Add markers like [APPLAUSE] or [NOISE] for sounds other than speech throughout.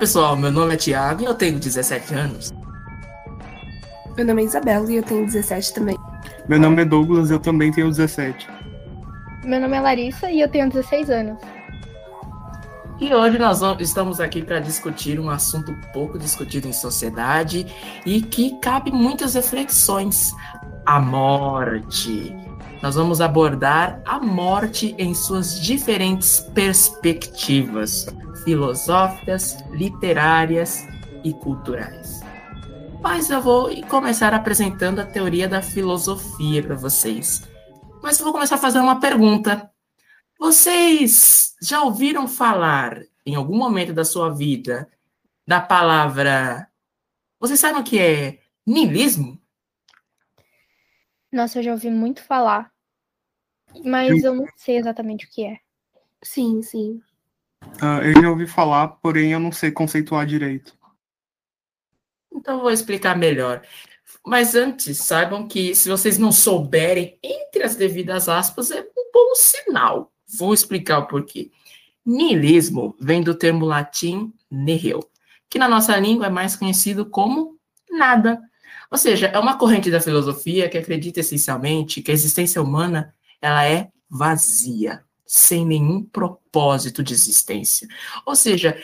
pessoal, meu nome é Thiago e eu tenho 17 anos. Meu nome é Isabela e eu tenho 17 também. Meu nome é Douglas e eu também tenho 17. Meu nome é Larissa e eu tenho 16 anos. E hoje nós estamos aqui para discutir um assunto pouco discutido em sociedade e que cabe muitas reflexões: a morte. Nós vamos abordar a morte em suas diferentes perspectivas filosóficas, literárias e culturais. Mas eu vou começar apresentando a teoria da filosofia para vocês. Mas eu vou começar fazendo uma pergunta. Vocês já ouviram falar, em algum momento da sua vida, da palavra. Vocês sabem o que é niilismo? Nossa, eu já ouvi muito falar. Mas eu não sei exatamente o que é. Sim, sim. Uh, eu já ouvi falar, porém eu não sei conceituar direito. Então vou explicar melhor. Mas antes, saibam que se vocês não souberem, entre as devidas aspas, é um bom sinal. Vou explicar o porquê. Nihilismo vem do termo latim nihil, que na nossa língua é mais conhecido como nada. Ou seja, é uma corrente da filosofia que acredita essencialmente que a existência humana ela é vazia, sem nenhum propósito de existência. Ou seja,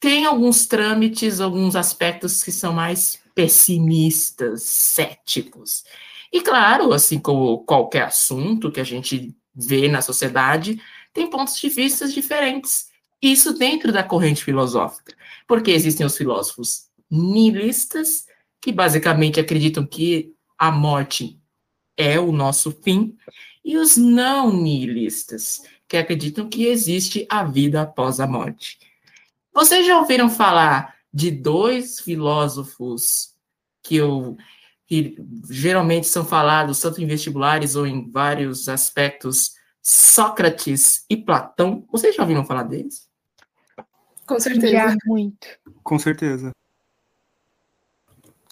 tem alguns trâmites, alguns aspectos que são mais pessimistas, céticos. E claro, assim como qualquer assunto que a gente vê na sociedade, tem pontos de vista diferentes. Isso dentro da corrente filosófica. Porque existem os filósofos nihilistas, que basicamente acreditam que a morte é o nosso fim, e os não nihilistas, que acreditam que existe a vida após a morte. Vocês já ouviram falar de dois filósofos que, eu, que geralmente são falados tanto em vestibulares ou em vários aspectos, Sócrates e Platão? Vocês já ouviram falar deles? Com certeza. Já muito. Com certeza.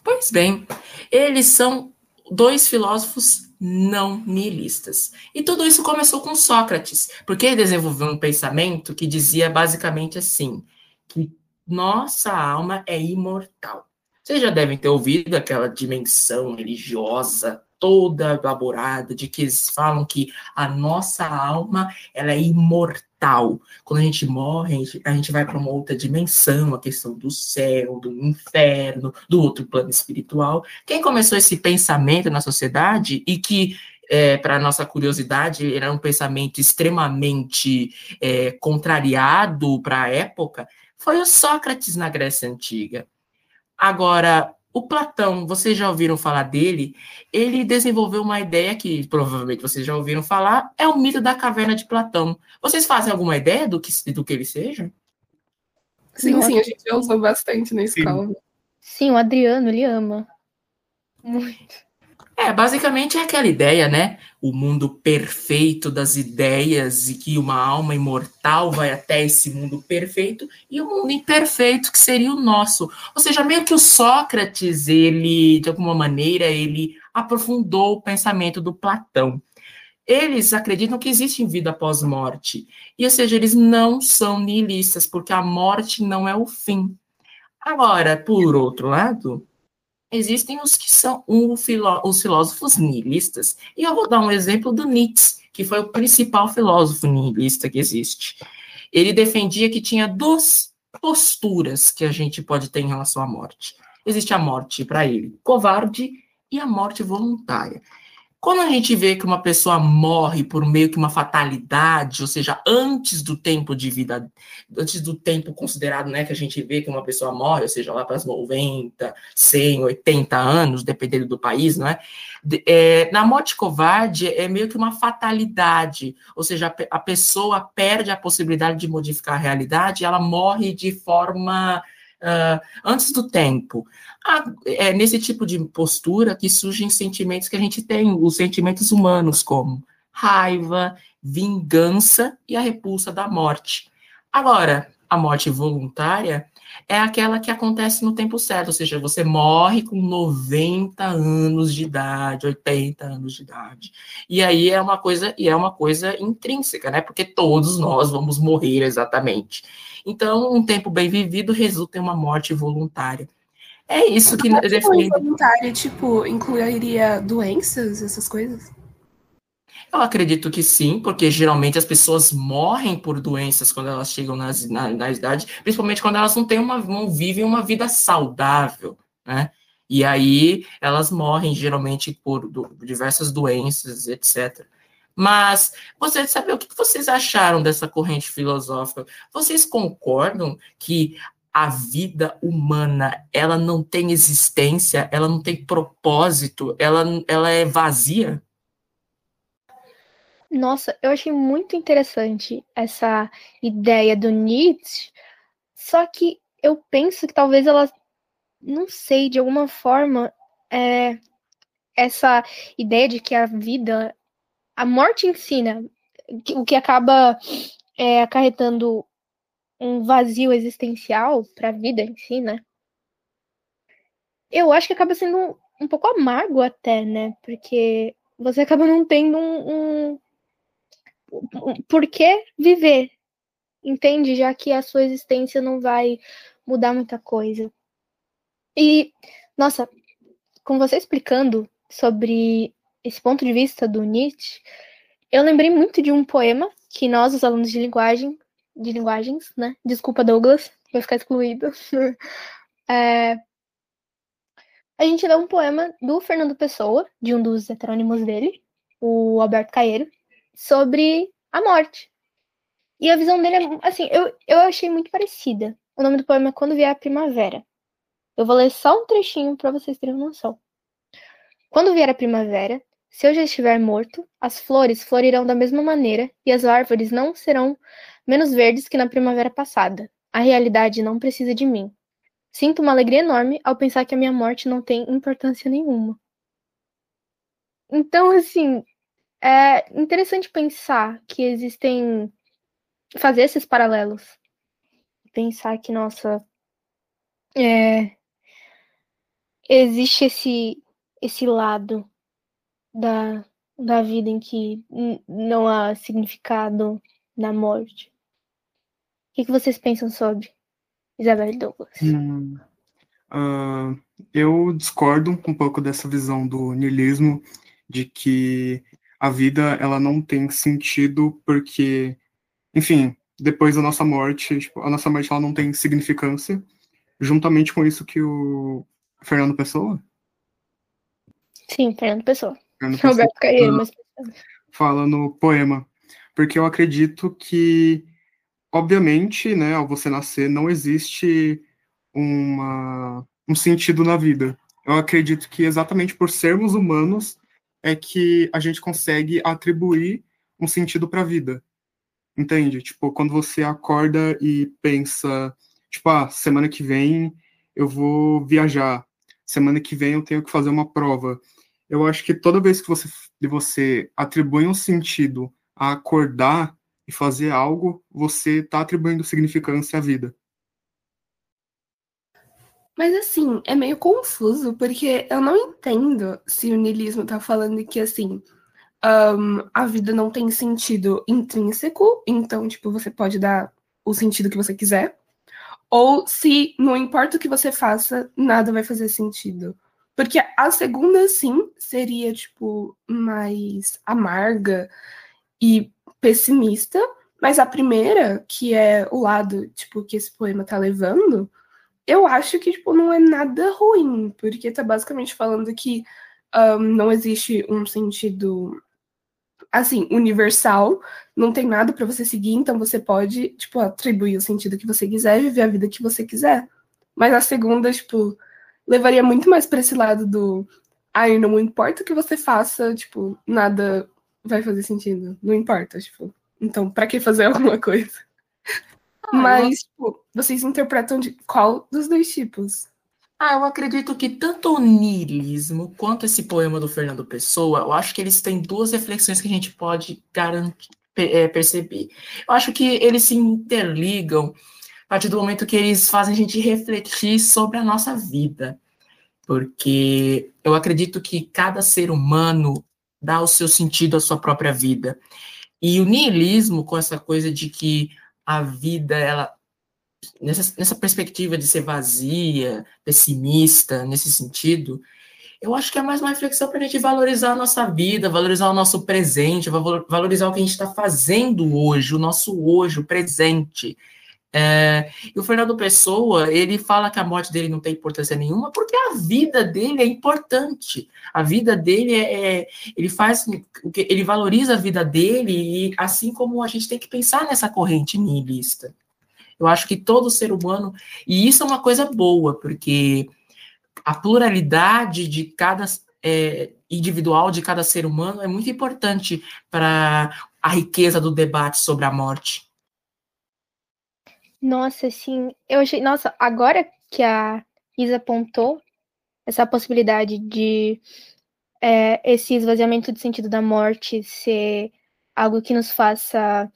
Pois bem, eles são dois filósofos não nihilistas. E tudo isso começou com Sócrates, porque ele desenvolveu um pensamento que dizia basicamente assim: que nossa alma é imortal. Vocês já devem ter ouvido aquela dimensão religiosa toda elaborada de que eles falam que a nossa alma ela é imortal. Quando a gente morre, a gente, a gente vai para uma outra dimensão, a questão do céu, do inferno, do outro plano espiritual. Quem começou esse pensamento na sociedade e que é, para nossa curiosidade, era um pensamento extremamente é, contrariado para a época, foi o Sócrates na Grécia Antiga. Agora, o Platão, vocês já ouviram falar dele? Ele desenvolveu uma ideia que provavelmente vocês já ouviram falar, é o mito da caverna de Platão. Vocês fazem alguma ideia do que, do que ele seja? Sim, sim, a gente já usou bastante na escola. Sim, sim o Adriano, ele ama. Muito. É, basicamente é aquela ideia, né? O mundo perfeito das ideias e que uma alma imortal vai até esse mundo perfeito e o mundo imperfeito que seria o nosso. Ou seja, meio que o Sócrates, ele, de alguma maneira, ele aprofundou o pensamento do Platão. Eles acreditam que existe vida após morte. E, ou seja, eles não são nihilistas, porque a morte não é o fim. Agora, por outro lado, existem os que são os filósofos nihilistas. E eu vou dar um exemplo do Nietzsche, que foi o principal filósofo nihilista que existe. Ele defendia que tinha duas posturas que a gente pode ter em relação à morte. Existe a morte para ele covarde e a morte voluntária. Quando a gente vê que uma pessoa morre por meio que uma fatalidade, ou seja, antes do tempo de vida, antes do tempo considerado, né, que a gente vê que uma pessoa morre, ou seja, lá para os 90, 100, 80 anos, dependendo do país, não é? é? na morte covarde é meio que uma fatalidade, ou seja, a, a pessoa perde a possibilidade de modificar a realidade, ela morre de forma uh, antes do tempo. Ah, é nesse tipo de postura que surgem sentimentos que a gente tem, os sentimentos humanos, como raiva, vingança e a repulsa da morte. Agora, a morte voluntária é aquela que acontece no tempo certo, ou seja, você morre com 90 anos de idade, 80 anos de idade. E aí é uma coisa, e é uma coisa intrínseca, né? Porque todos nós vamos morrer exatamente. Então, um tempo bem vivido resulta em uma morte voluntária. É isso que defende. voluntária, tipo, incluiria doenças, essas coisas? Eu acredito que sim, porque geralmente as pessoas morrem por doenças quando elas chegam nas, na, na idade, principalmente quando elas não têm uma, não vivem uma vida saudável, né? E aí elas morrem geralmente por do, diversas doenças, etc. Mas você sabe o que vocês acharam dessa corrente filosófica? Vocês concordam que a vida humana ela não tem existência, ela não tem propósito, ela, ela é vazia? Nossa, eu achei muito interessante essa ideia do Nietzsche, só que eu penso que talvez ela, não sei, de alguma forma, é, essa ideia de que a vida, a morte ensina, o que acaba é, acarretando um vazio existencial para a vida em si, né? Eu acho que acaba sendo um, um pouco amargo até, né? Porque você acaba não tendo um, um por que viver? Entende? Já que a sua existência não vai mudar muita coisa. E, nossa, com você explicando sobre esse ponto de vista do Nietzsche, eu lembrei muito de um poema que nós, os alunos de linguagem, de linguagens, né? Desculpa, Douglas, vai ficar excluído. [LAUGHS] é, a gente leu um poema do Fernando Pessoa, de um dos heterônimos dele, o Alberto Caeiro, sobre a morte. E a visão dele é, assim, eu, eu achei muito parecida. O nome do poema é Quando Vier a Primavera. Eu vou ler só um trechinho para vocês terem noção. Quando vier a primavera, se eu já estiver morto, as flores florirão da mesma maneira e as árvores não serão menos verdes que na primavera passada. A realidade não precisa de mim. Sinto uma alegria enorme ao pensar que a minha morte não tem importância nenhuma. Então, assim, é interessante pensar que existem. fazer esses paralelos. Pensar que, nossa. É, existe esse, esse lado da, da vida em que não há significado na morte. O que, que vocês pensam sobre Isabel Douglas? Hum, uh, eu discordo um pouco dessa visão do niilismo, de que a vida ela não tem sentido porque, enfim, depois da nossa morte, tipo, a nossa morte ela não tem significância, juntamente com isso que o Fernando Pessoa? Sim, Fernando Pessoa. Fernando Pessoa Roberto Caeiro, mas... Fala no poema. Porque eu acredito que, obviamente, né, ao você nascer, não existe uma, um sentido na vida. Eu acredito que exatamente por sermos humanos, é que a gente consegue atribuir um sentido para a vida. Entende? Tipo, quando você acorda e pensa, tipo, ah, semana que vem eu vou viajar, semana que vem eu tenho que fazer uma prova. Eu acho que toda vez que você, você atribui um sentido a acordar e fazer algo, você está atribuindo significância à vida. Mas assim, é meio confuso, porque eu não entendo se o niilismo tá falando que assim. Um, a vida não tem sentido intrínseco, então, tipo, você pode dar o sentido que você quiser. Ou se não importa o que você faça, nada vai fazer sentido. Porque a segunda, sim, seria, tipo, mais amarga e pessimista. Mas a primeira, que é o lado, tipo, que esse poema tá levando, eu acho que, tipo, não é nada ruim, porque tá basicamente falando que um, não existe um sentido, assim, universal, não tem nada para você seguir, então você pode, tipo, atribuir o sentido que você quiser e viver a vida que você quiser. Mas a segunda, tipo, levaria muito mais pra esse lado do, ai, não importa o que você faça, tipo, nada vai fazer sentido, não importa, tipo, então, para que fazer [LAUGHS] alguma coisa? Ah, Mas, tipo, vocês interpretam de qual dos dois tipos? Ah, eu acredito que tanto o niilismo quanto esse poema do Fernando Pessoa, eu acho que eles têm duas reflexões que a gente pode garantir, é, perceber. Eu acho que eles se interligam a partir do momento que eles fazem a gente refletir sobre a nossa vida. Porque eu acredito que cada ser humano dá o seu sentido à sua própria vida. E o niilismo, com essa coisa de que a vida, ela nessa, nessa perspectiva de ser vazia, pessimista, nesse sentido, eu acho que é mais uma reflexão para a gente valorizar a nossa vida, valorizar o nosso presente, valorizar o que a gente está fazendo hoje, o nosso hoje, o presente. É, e o Fernando Pessoa, ele fala que a morte dele não tem importância nenhuma, porque a vida dele é importante. A vida dele é, é ele faz, ele valoriza a vida dele, e assim como a gente tem que pensar nessa corrente nihilista. Eu acho que todo ser humano, e isso é uma coisa boa, porque a pluralidade de cada é, individual de cada ser humano é muito importante para a riqueza do debate sobre a morte. Nossa, sim. Eu achei. Nossa, agora que a Isa apontou essa possibilidade de é, esse esvaziamento de sentido da morte ser algo que nos faça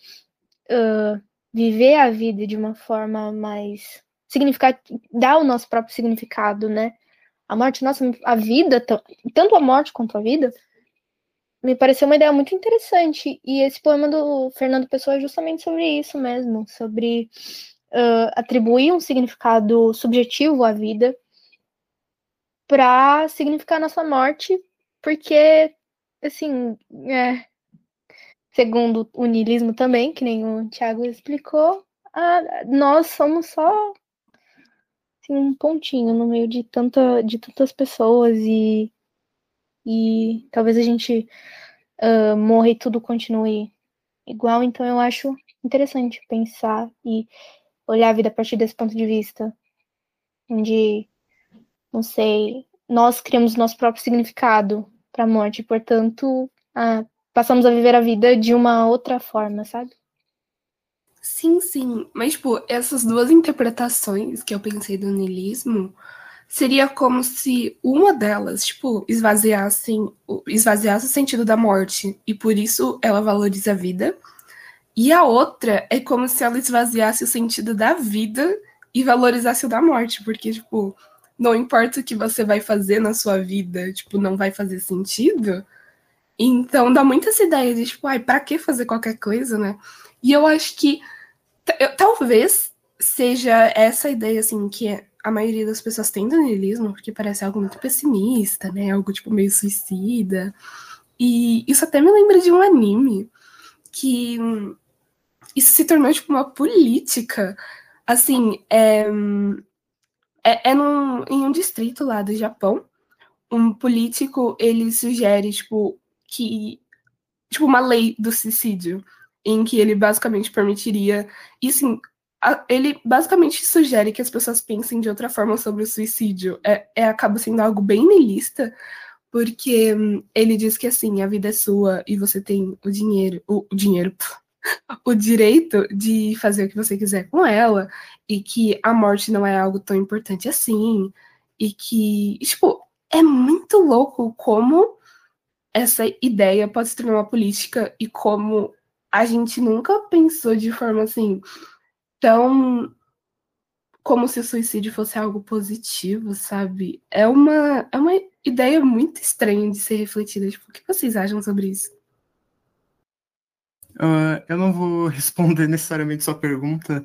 uh, viver a vida de uma forma mais significativa, dar o nosso próprio significado, né? A morte, nossa, a vida, tanto a morte quanto a vida, me pareceu uma ideia muito interessante. E esse poema do Fernando Pessoa é justamente sobre isso mesmo, sobre uh, atribuir um significado subjetivo à vida para significar nossa morte, porque, assim, é, segundo o niilismo também, que nem o Tiago explicou, a, nós somos só assim, um pontinho no meio de, tanta, de tantas pessoas e, e talvez a gente uh, morra e tudo continue igual. Então eu acho interessante pensar e olhar a vida a partir desse ponto de vista, onde, não sei, nós criamos nosso próprio significado para a morte, portanto, passamos a viver a vida de uma outra forma, sabe? Sim, sim. Mas, tipo, essas duas interpretações que eu pensei do niilismo seria como se uma delas, tipo, esvaziasse, esvaziasse o sentido da morte e por isso ela valoriza a vida. E a outra é como se ela esvaziasse o sentido da vida e valorizasse o da morte, porque, tipo, não importa o que você vai fazer na sua vida, tipo, não vai fazer sentido então dá muita essa ideia de, tipo, ai, pra que fazer qualquer coisa, né? E eu acho que eu, talvez seja essa ideia, assim, que a maioria das pessoas tem do niilismo, porque parece algo muito pessimista, né? Algo, tipo, meio suicida. E isso até me lembra de um anime que isso se tornou, tipo, uma política. Assim, é, é, é num, em um distrito lá do Japão, um político, ele sugere, tipo, que tipo uma lei do suicídio em que ele basicamente permitiria e assim ele basicamente sugere que as pessoas pensem de outra forma sobre o suicídio é, é acaba sendo algo bem nihilista porque hum, ele diz que assim a vida é sua e você tem o dinheiro o, o dinheiro o direito de fazer o que você quiser com ela e que a morte não é algo tão importante assim e que tipo é muito louco como essa ideia pode se tornar uma política e como a gente nunca pensou de forma assim tão como se o suicídio fosse algo positivo, sabe? É uma, é uma ideia muito estranha de ser refletida. Tipo, o que vocês acham sobre isso? Uh, eu não vou [LAUGHS] responder necessariamente sua pergunta,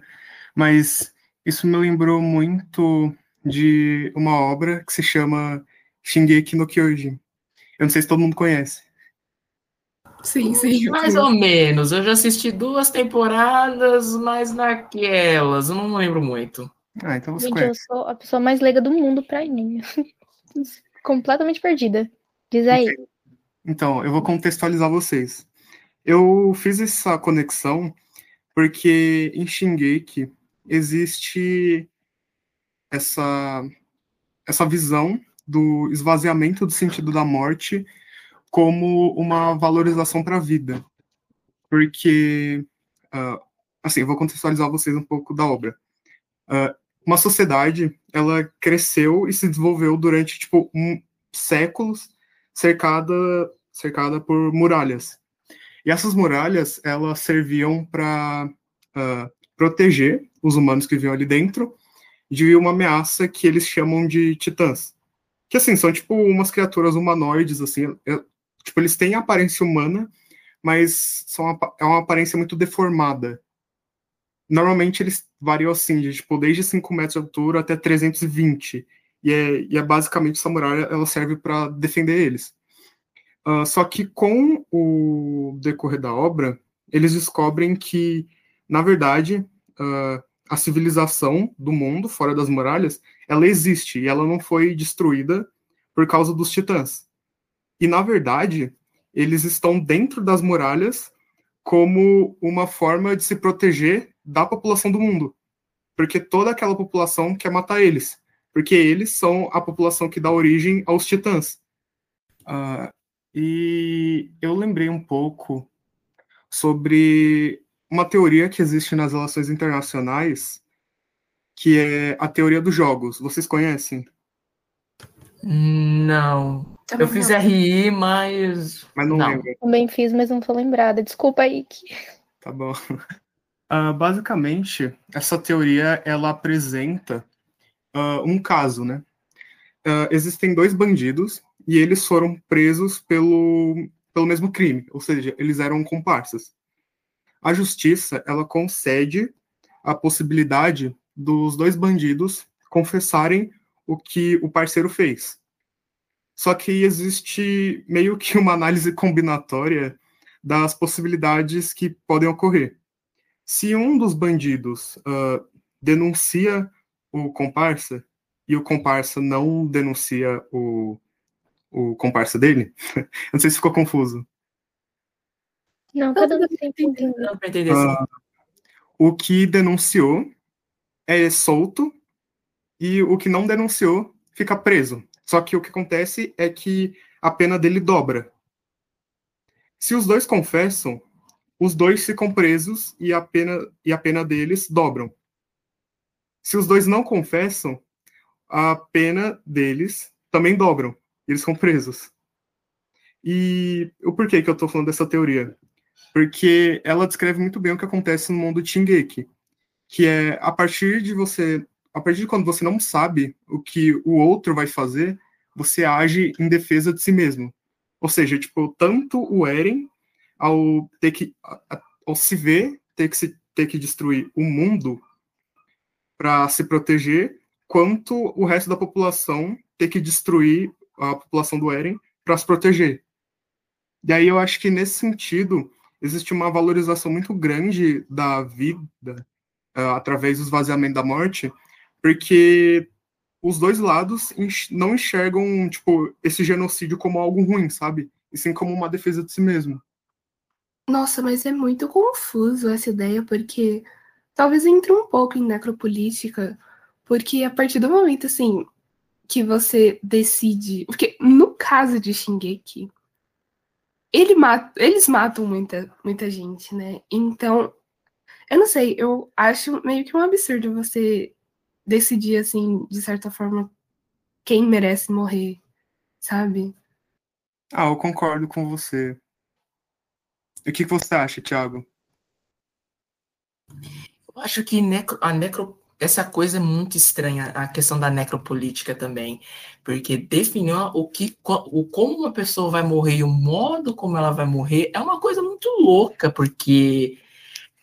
mas isso me lembrou muito de uma obra que se chama Shingeki no Kyojin. Eu não sei se todo mundo conhece. Sim, sim. Mais ou menos. Eu já assisti duas temporadas, mas naquelas. Eu não lembro muito. Ah, então você Gente, conhece. eu sou a pessoa mais leiga do mundo pra anime. [LAUGHS] Completamente perdida. Diz aí. Então, eu vou contextualizar vocês. Eu fiz essa conexão porque em Shingeki existe essa, essa visão do esvaziamento do sentido da morte como uma valorização para a vida. Porque, uh, assim, vou contextualizar vocês um pouco da obra. Uh, uma sociedade, ela cresceu e se desenvolveu durante, tipo, um, séculos cercada, cercada por muralhas. E essas muralhas, elas serviam para uh, proteger os humanos que viviam ali dentro, de uma ameaça que eles chamam de titãs. Que, assim, são, tipo, umas criaturas humanoides, assim, tipo, eles têm aparência humana, mas são uma, é uma aparência muito deformada. Normalmente eles variam, assim, de, tipo, desde 5 metros de altura até 320, e é, e é basicamente essa muralha, ela serve para defender eles. Uh, só que com o decorrer da obra, eles descobrem que, na verdade, uh, a civilização do mundo, fora das muralhas, ela existe e ela não foi destruída por causa dos titãs. E, na verdade, eles estão dentro das muralhas como uma forma de se proteger da população do mundo. Porque toda aquela população quer matar eles porque eles são a população que dá origem aos titãs. Uh, e eu lembrei um pouco sobre uma teoria que existe nas relações internacionais, que é a teoria dos jogos. Vocês conhecem? Não. Também eu fiz não. RI, mas. Mas não, não. lembro. Também fiz, mas não tô lembrada. Desculpa, Ike. Tá bom. Uh, [LAUGHS] basicamente, essa teoria ela apresenta uh, um caso, né? Uh, existem dois bandidos e eles foram presos pelo, pelo mesmo crime, ou seja, eles eram comparsas. A justiça, ela concede a possibilidade dos dois bandidos confessarem o que o parceiro fez. Só que existe meio que uma análise combinatória das possibilidades que podem ocorrer. Se um dos bandidos uh, denuncia o comparsa e o comparsa não denuncia o, o comparsa dele? [LAUGHS] não sei se ficou confuso. Não, cada um tem que entender. Uh, o que denunciou é solto e o que não denunciou fica preso. Só que o que acontece é que a pena dele dobra. Se os dois confessam, os dois ficam presos e a pena, e a pena deles dobram. Se os dois não confessam, a pena deles também dobram. Eles são presos. E o porquê que eu estou falando dessa teoria? Porque ela descreve muito bem o que acontece no mundo Shingeki, que é a partir de você, a partir de quando você não sabe o que o outro vai fazer, você age em defesa de si mesmo. Ou seja, tipo, tanto o Eren ao ter que ao se ver ter que se, ter que destruir o mundo para se proteger, quanto o resto da população ter que destruir a população do Eren para se proteger. E aí eu acho que nesse sentido existe uma valorização muito grande da vida uh, através do esvaziamento da morte, porque os dois lados não enxergam tipo esse genocídio como algo ruim, sabe? E sim como uma defesa de si mesmo. Nossa, mas é muito confuso essa ideia, porque talvez entre um pouco em necropolítica, porque a partir do momento, assim, que você decide. Porque no caso de Shingeki, ele mata, eles matam muita, muita gente, né? Então, eu não sei, eu acho meio que um absurdo você decidir, assim, de certa forma, quem merece morrer, sabe? Ah, eu concordo com você. O que você acha, Thiago? Eu acho que necro, a necro, essa coisa é muito estranha, a questão da necropolítica também, porque definir o que, o, como uma pessoa vai morrer e o modo como ela vai morrer é uma coisa muito louca, porque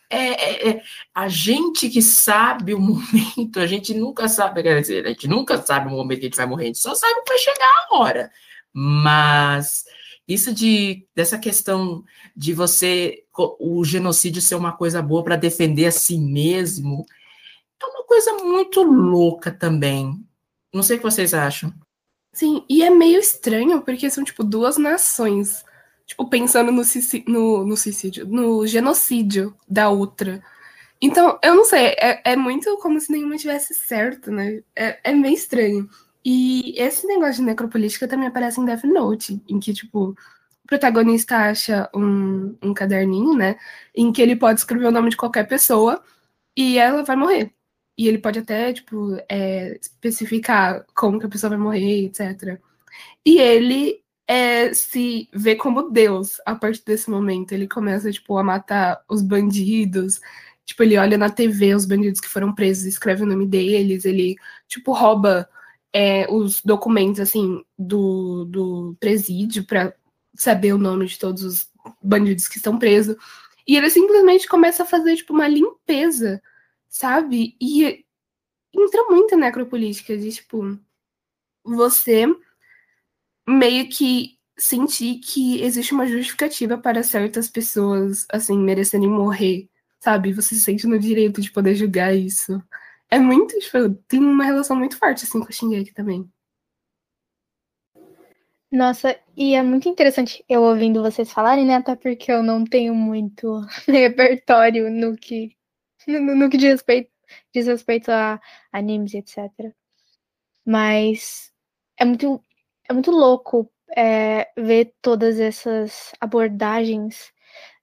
é, é, é, a gente que sabe o [LAUGHS] momento, a gente nunca sabe, quer dizer, a gente nunca sabe o momento que a gente vai morrer, a gente só sabe vai chegar a hora. Mas isso de dessa questão de você o genocídio ser uma coisa boa para defender a si mesmo coisa muito louca também. Não sei o que vocês acham. Sim, e é meio estranho porque são tipo duas nações, tipo pensando no, no, no suicídio, no genocídio da outra. Então, eu não sei, é, é muito como se nenhuma tivesse certo, né? É, é meio estranho. E esse negócio de necropolítica também aparece em Death Note, em que, tipo, o protagonista acha um, um caderninho, né? Em que ele pode escrever o nome de qualquer pessoa e ela vai morrer. E ele pode até, tipo, é, especificar como que a pessoa vai morrer, etc. E ele é, se vê como Deus a partir desse momento. Ele começa, tipo, a matar os bandidos. Tipo, ele olha na TV os bandidos que foram presos, escreve o nome deles, ele, tipo, rouba é, os documentos, assim, do, do presídio para saber o nome de todos os bandidos que estão presos. E ele simplesmente começa a fazer, tipo, uma limpeza, sabe? E entra muito necropolítica de, tipo, você meio que sentir que existe uma justificativa para certas pessoas, assim, merecerem morrer, sabe? Você se sente no direito de poder julgar isso. É muito, tipo, tem uma relação muito forte, assim, com o Shingeki também. Nossa, e é muito interessante eu ouvindo vocês falarem, né? Até porque eu não tenho muito [LAUGHS] repertório no que, [LAUGHS] no, no que diz respeito, diz respeito a animes, etc. Mas é muito, é muito louco é, ver todas essas abordagens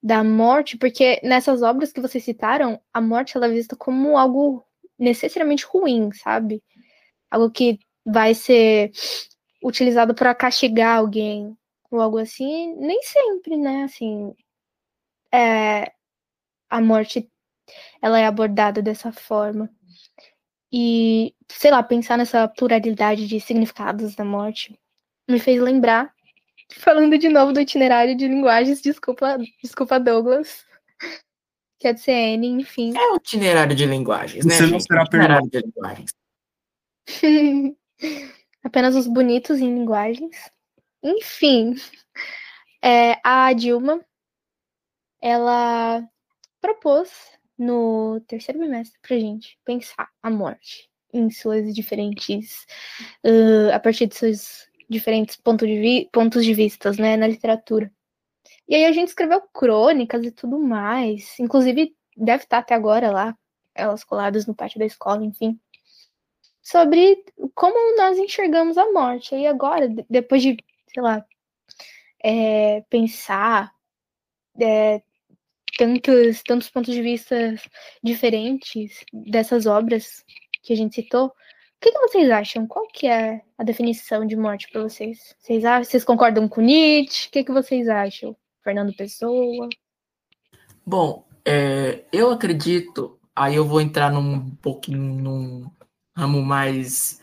da morte, porque nessas obras que vocês citaram, a morte ela é vista como algo necessariamente ruim, sabe? Algo que vai ser utilizado para castigar alguém ou algo assim, nem sempre, né? Assim, é, a morte ela é abordada dessa forma. E, sei lá, pensar nessa pluralidade de significados da morte me fez lembrar, falando de novo do itinerário de linguagens, desculpa, desculpa Douglas, que é do CN, enfim. É o itinerário de linguagens, né? Você não será itinerário de linguagens. [LAUGHS] Apenas os bonitos em linguagens. Enfim, é, a Dilma, ela propôs no terceiro bimestre pra gente pensar a morte em suas diferentes, uh, a partir de seus diferentes pontos de, pontos de vistas, né, na literatura. E aí a gente escreveu crônicas e tudo mais, inclusive deve estar até agora lá, elas coladas no pátio da escola, enfim sobre como nós enxergamos a morte. E agora, depois de, sei lá, é, pensar é, tantos, tantos pontos de vista diferentes dessas obras que a gente citou, o que, que vocês acham? Qual que é a definição de morte para vocês? Vocês, vocês concordam com Nietzsche? O que, que vocês acham? Fernando Pessoa? Bom, é, eu acredito, aí eu vou entrar num pouquinho num, ramo mais.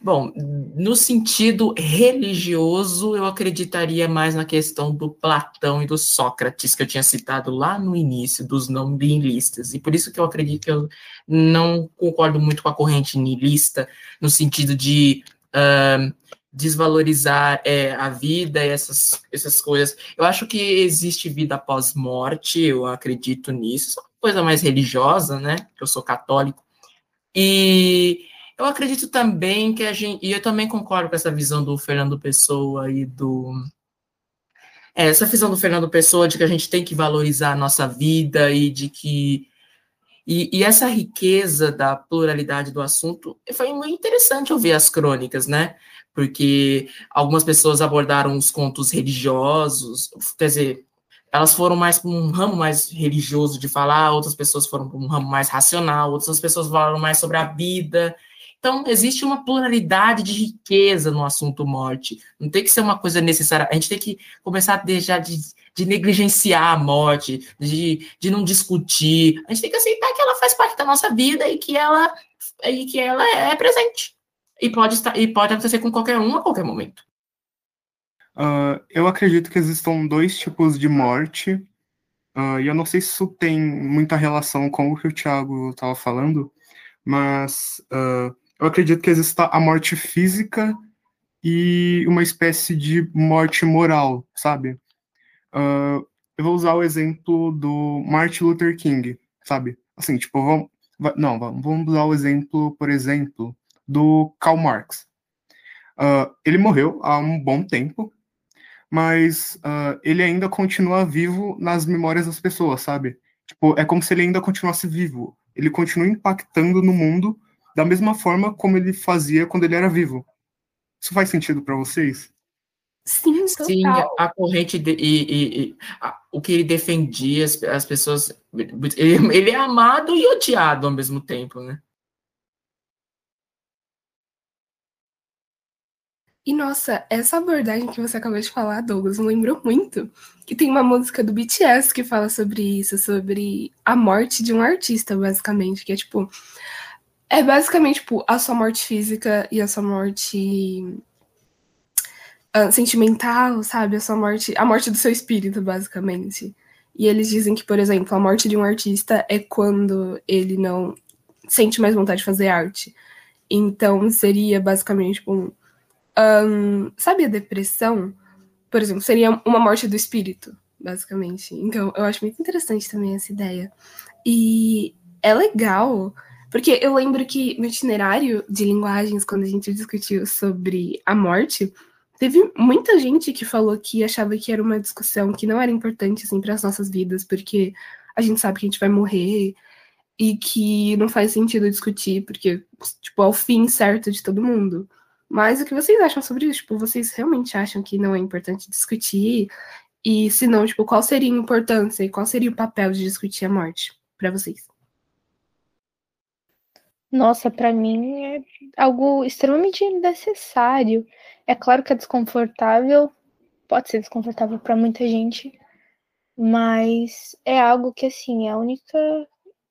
Bom, no sentido religioso, eu acreditaria mais na questão do Platão e do Sócrates, que eu tinha citado lá no início, dos não nihilistas. E por isso que eu acredito que eu não concordo muito com a corrente nihilista, no sentido de uh, desvalorizar é, a vida e essas, essas coisas. Eu acho que existe vida após morte, eu acredito nisso. Coisa mais religiosa, né? Eu sou católico. E eu acredito também que a gente. E eu também concordo com essa visão do Fernando Pessoa e do. É, essa visão do Fernando Pessoa de que a gente tem que valorizar a nossa vida e de que. E, e essa riqueza da pluralidade do assunto foi muito interessante ouvir as crônicas, né? Porque algumas pessoas abordaram os contos religiosos, quer dizer, elas foram mais para um ramo mais religioso de falar, outras pessoas foram para um ramo mais racional, outras pessoas falaram mais sobre a vida. Então, existe uma pluralidade de riqueza no assunto morte. Não tem que ser uma coisa necessária. A gente tem que começar a deixar de, de negligenciar a morte, de, de não discutir. A gente tem que aceitar que ela faz parte da nossa vida e que ela, e que ela é presente. E pode, estar, e pode acontecer com qualquer um a qualquer momento. Uh, eu acredito que existam dois tipos de morte, uh, e eu não sei se isso tem muita relação com o que o Thiago estava falando, mas uh, eu acredito que exista a morte física e uma espécie de morte moral, sabe? eu vou usar o exemplo do Martin Luther King, sabe? Assim, tipo, vamos, não, vamos usar o exemplo, por exemplo, do Karl Marx. ele morreu há um bom tempo, mas uh, ele ainda continua vivo nas memórias das pessoas, sabe? Tipo, é como se ele ainda continuasse vivo. Ele continua impactando no mundo da mesma forma como ele fazia quando ele era vivo. Isso faz sentido para vocês? Sim, total. Sim, a corrente de, e, e, e a, o que ele defendia, as, as pessoas. Ele, ele é amado e odiado ao mesmo tempo, né? E nossa, essa abordagem que você acabou de falar, Douglas, me lembrou muito que tem uma música do BTS que fala sobre isso, sobre a morte de um artista, basicamente, que é tipo é basicamente tipo a sua morte física e a sua morte uh, sentimental, sabe? A sua morte, a morte do seu espírito, basicamente. E eles dizem que, por exemplo, a morte de um artista é quando ele não sente mais vontade de fazer arte. Então seria basicamente tipo, um, um, sabe a depressão? Por exemplo, seria uma morte do espírito, basicamente. Então, eu acho muito interessante também essa ideia. E é legal, porque eu lembro que no itinerário de linguagens, quando a gente discutiu sobre a morte, teve muita gente que falou que achava que era uma discussão que não era importante assim, para as nossas vidas, porque a gente sabe que a gente vai morrer e que não faz sentido discutir, porque, tipo, é o fim certo de todo mundo. Mas o que vocês acham sobre isso? Tipo, vocês realmente acham que não é importante discutir? E se não, tipo, qual seria a importância e qual seria o papel de discutir a morte para vocês? Nossa, para mim é algo extremamente necessário. É claro que é desconfortável, pode ser desconfortável para muita gente, mas é algo que assim, é a única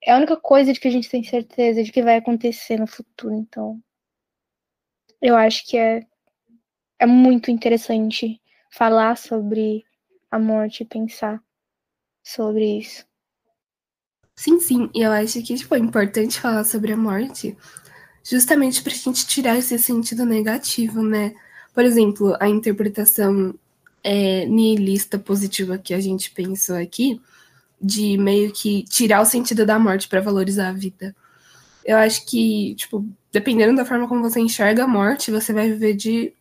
é a única coisa de que a gente tem certeza de que vai acontecer no futuro, então eu acho que é, é muito interessante falar sobre a morte e pensar sobre isso. Sim, sim, e eu acho que tipo, é importante falar sobre a morte justamente para a gente tirar esse sentido negativo, né? Por exemplo, a interpretação é, nihilista positiva que a gente pensou aqui, de meio que tirar o sentido da morte para valorizar a vida. Eu acho que, tipo, dependendo da forma como você enxerga a morte, você vai viver de,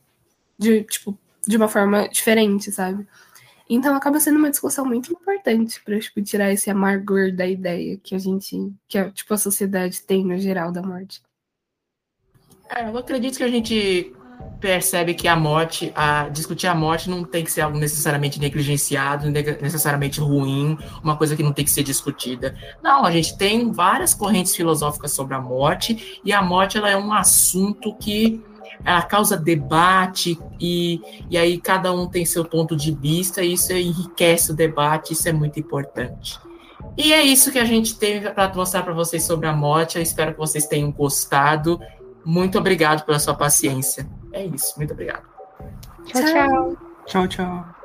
de, tipo, de uma forma diferente, sabe? Então acaba sendo uma discussão muito importante para tipo, tirar esse amargor da ideia que a gente, que a, tipo, a sociedade tem no geral da morte. É, eu acredito que a gente percebe que a morte, a discutir a morte não tem que ser algo necessariamente negligenciado, necessariamente ruim, uma coisa que não tem que ser discutida. Não, a gente tem várias correntes filosóficas sobre a morte e a morte ela é um assunto que ela causa debate e, e aí cada um tem seu ponto de vista e isso enriquece o debate, isso é muito importante. E é isso que a gente tem para mostrar para vocês sobre a morte. Eu espero que vocês tenham gostado. Muito obrigado pela sua paciência. É isso. Muito obrigado. Tchau, tchau. Tchau, tchau.